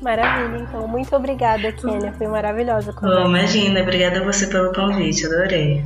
Maravilha, então. Muito obrigada, Kênia. Foi maravilhosa. Oh, imagina, obrigada a você pelo convite, adorei.